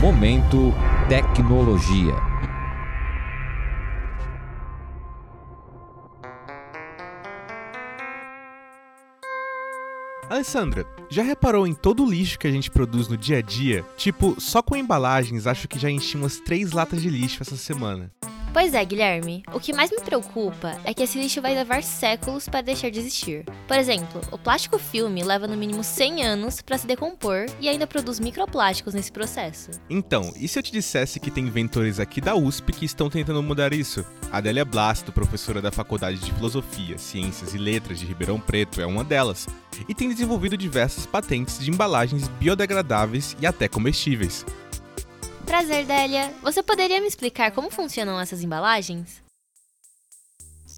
Momento Tecnologia. Alessandra, já reparou em todo o lixo que a gente produz no dia a dia? Tipo, só com embalagens acho que já enchi umas três latas de lixo essa semana. Pois é, Guilherme. O que mais me preocupa é que esse lixo vai levar séculos para deixar de existir. Por exemplo, o plástico filme leva no mínimo 100 anos para se decompor e ainda produz microplásticos nesse processo. Então, e se eu te dissesse que tem inventores aqui da USP que estão tentando mudar isso? Adélia Blasto, professora da Faculdade de Filosofia, Ciências e Letras de Ribeirão Preto, é uma delas, e tem desenvolvido diversas patentes de embalagens biodegradáveis e até comestíveis. Prazer, Délia. Você poderia me explicar como funcionam essas embalagens?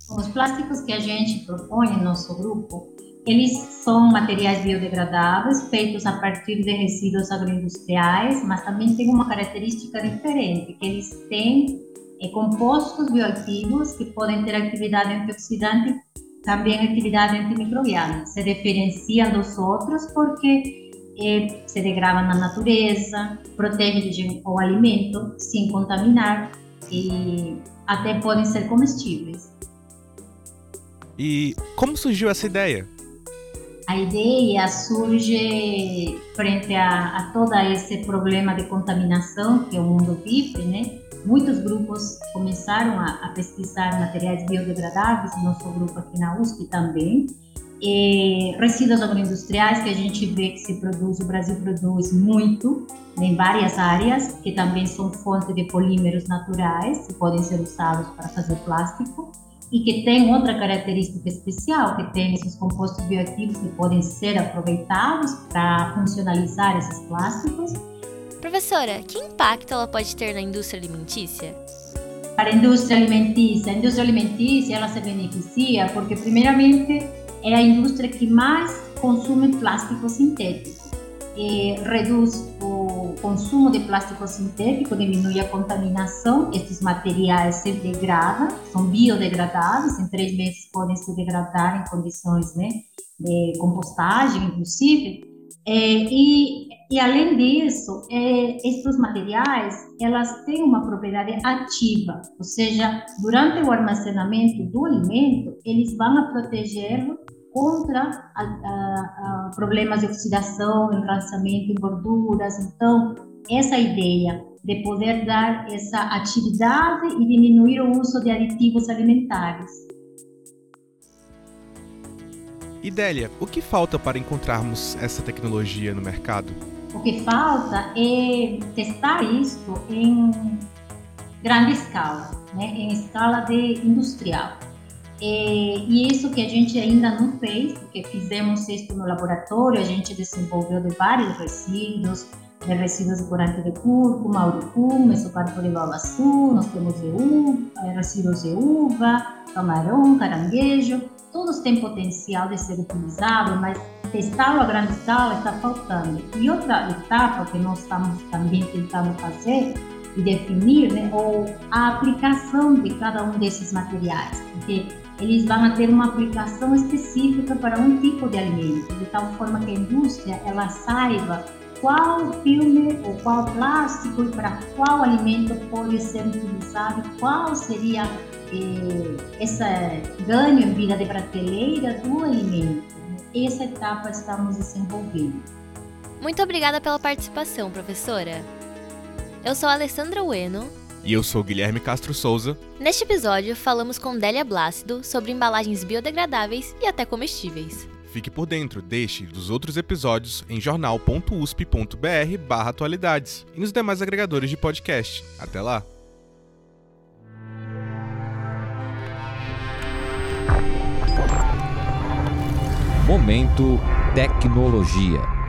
Os plásticos que a gente propõe no nosso grupo, eles são materiais biodegradáveis feitos a partir de resíduos agroindustriais, mas também tem uma característica diferente, que eles têm é, compostos bioativos que podem ter atividade antioxidante, também atividade antimicrobiana. Se diferenciam dos outros porque é, se degrada na natureza, protege o alimento sem contaminar e até podem ser comestíveis. E como surgiu essa ideia? A ideia surge frente a, a todo esse problema de contaminação que o mundo vive, né? Muitos grupos começaram a, a pesquisar materiais biodegradáveis, nosso grupo aqui na USP também, e resíduos agroindustriais que a gente vê que se produz, o Brasil produz muito em várias áreas, que também são fonte de polímeros naturais que podem ser usados para fazer plástico e que tem outra característica especial, que tem esses compostos bioativos que podem ser aproveitados para funcionalizar esses plásticos. Professora, que impacto ela pode ter na indústria alimentícia? Para a indústria alimentícia, a indústria alimentícia ela se beneficia porque primeiramente é a indústria que mais consome plástico sintético. Reduz o consumo de plástico sintético, diminui a contaminação, estes materiais se degradam, são biodegradáveis, em três meses podem se degradar em condições né, de compostagem, inclusive. É, e, e, além disso, é, estes materiais elas têm uma propriedade ativa, ou seja, durante o armazenamento do alimento, eles vão protegê-lo contra a, a, a problemas de oxidação, enraizamento em gorduras. Então, essa ideia de poder dar essa atividade e diminuir o uso de aditivos alimentares. Idélia, o que falta para encontrarmos essa tecnologia no mercado? O que falta é testar isso em grande escala, né? em escala de industrial. É, e isso que a gente ainda não fez, porque fizemos isso no laboratório, a gente desenvolveu de vários resíduos, de resíduos de corante de cúrcuma, urucum, mesocarpo de babaçu, nós temos de uva, resíduos de uva, camarão, caranguejo, todos têm potencial de ser utilizado, mas testá-lo a grande escala está faltando. E outra etapa que nós estamos também tentando fazer e definir né, ou a aplicação de cada um desses materiais, porque eles vão ter uma aplicação específica para um tipo de alimento, de tal forma que a indústria ela saiba qual filme ou qual plástico e para qual alimento pode ser utilizado, qual seria eh, esse ganho em vida de prateleira do alimento. Essa etapa estamos desenvolvendo. Muito obrigada pela participação, professora. Eu sou a Alessandra Ueno e eu sou Guilherme Castro Souza. Neste episódio, falamos com Délia Blácido sobre embalagens biodegradáveis e até comestíveis. Fique por dentro deste e dos outros episódios em jornal.usp.br barra atualidades e nos demais agregadores de podcast. Até lá! Momento Tecnologia.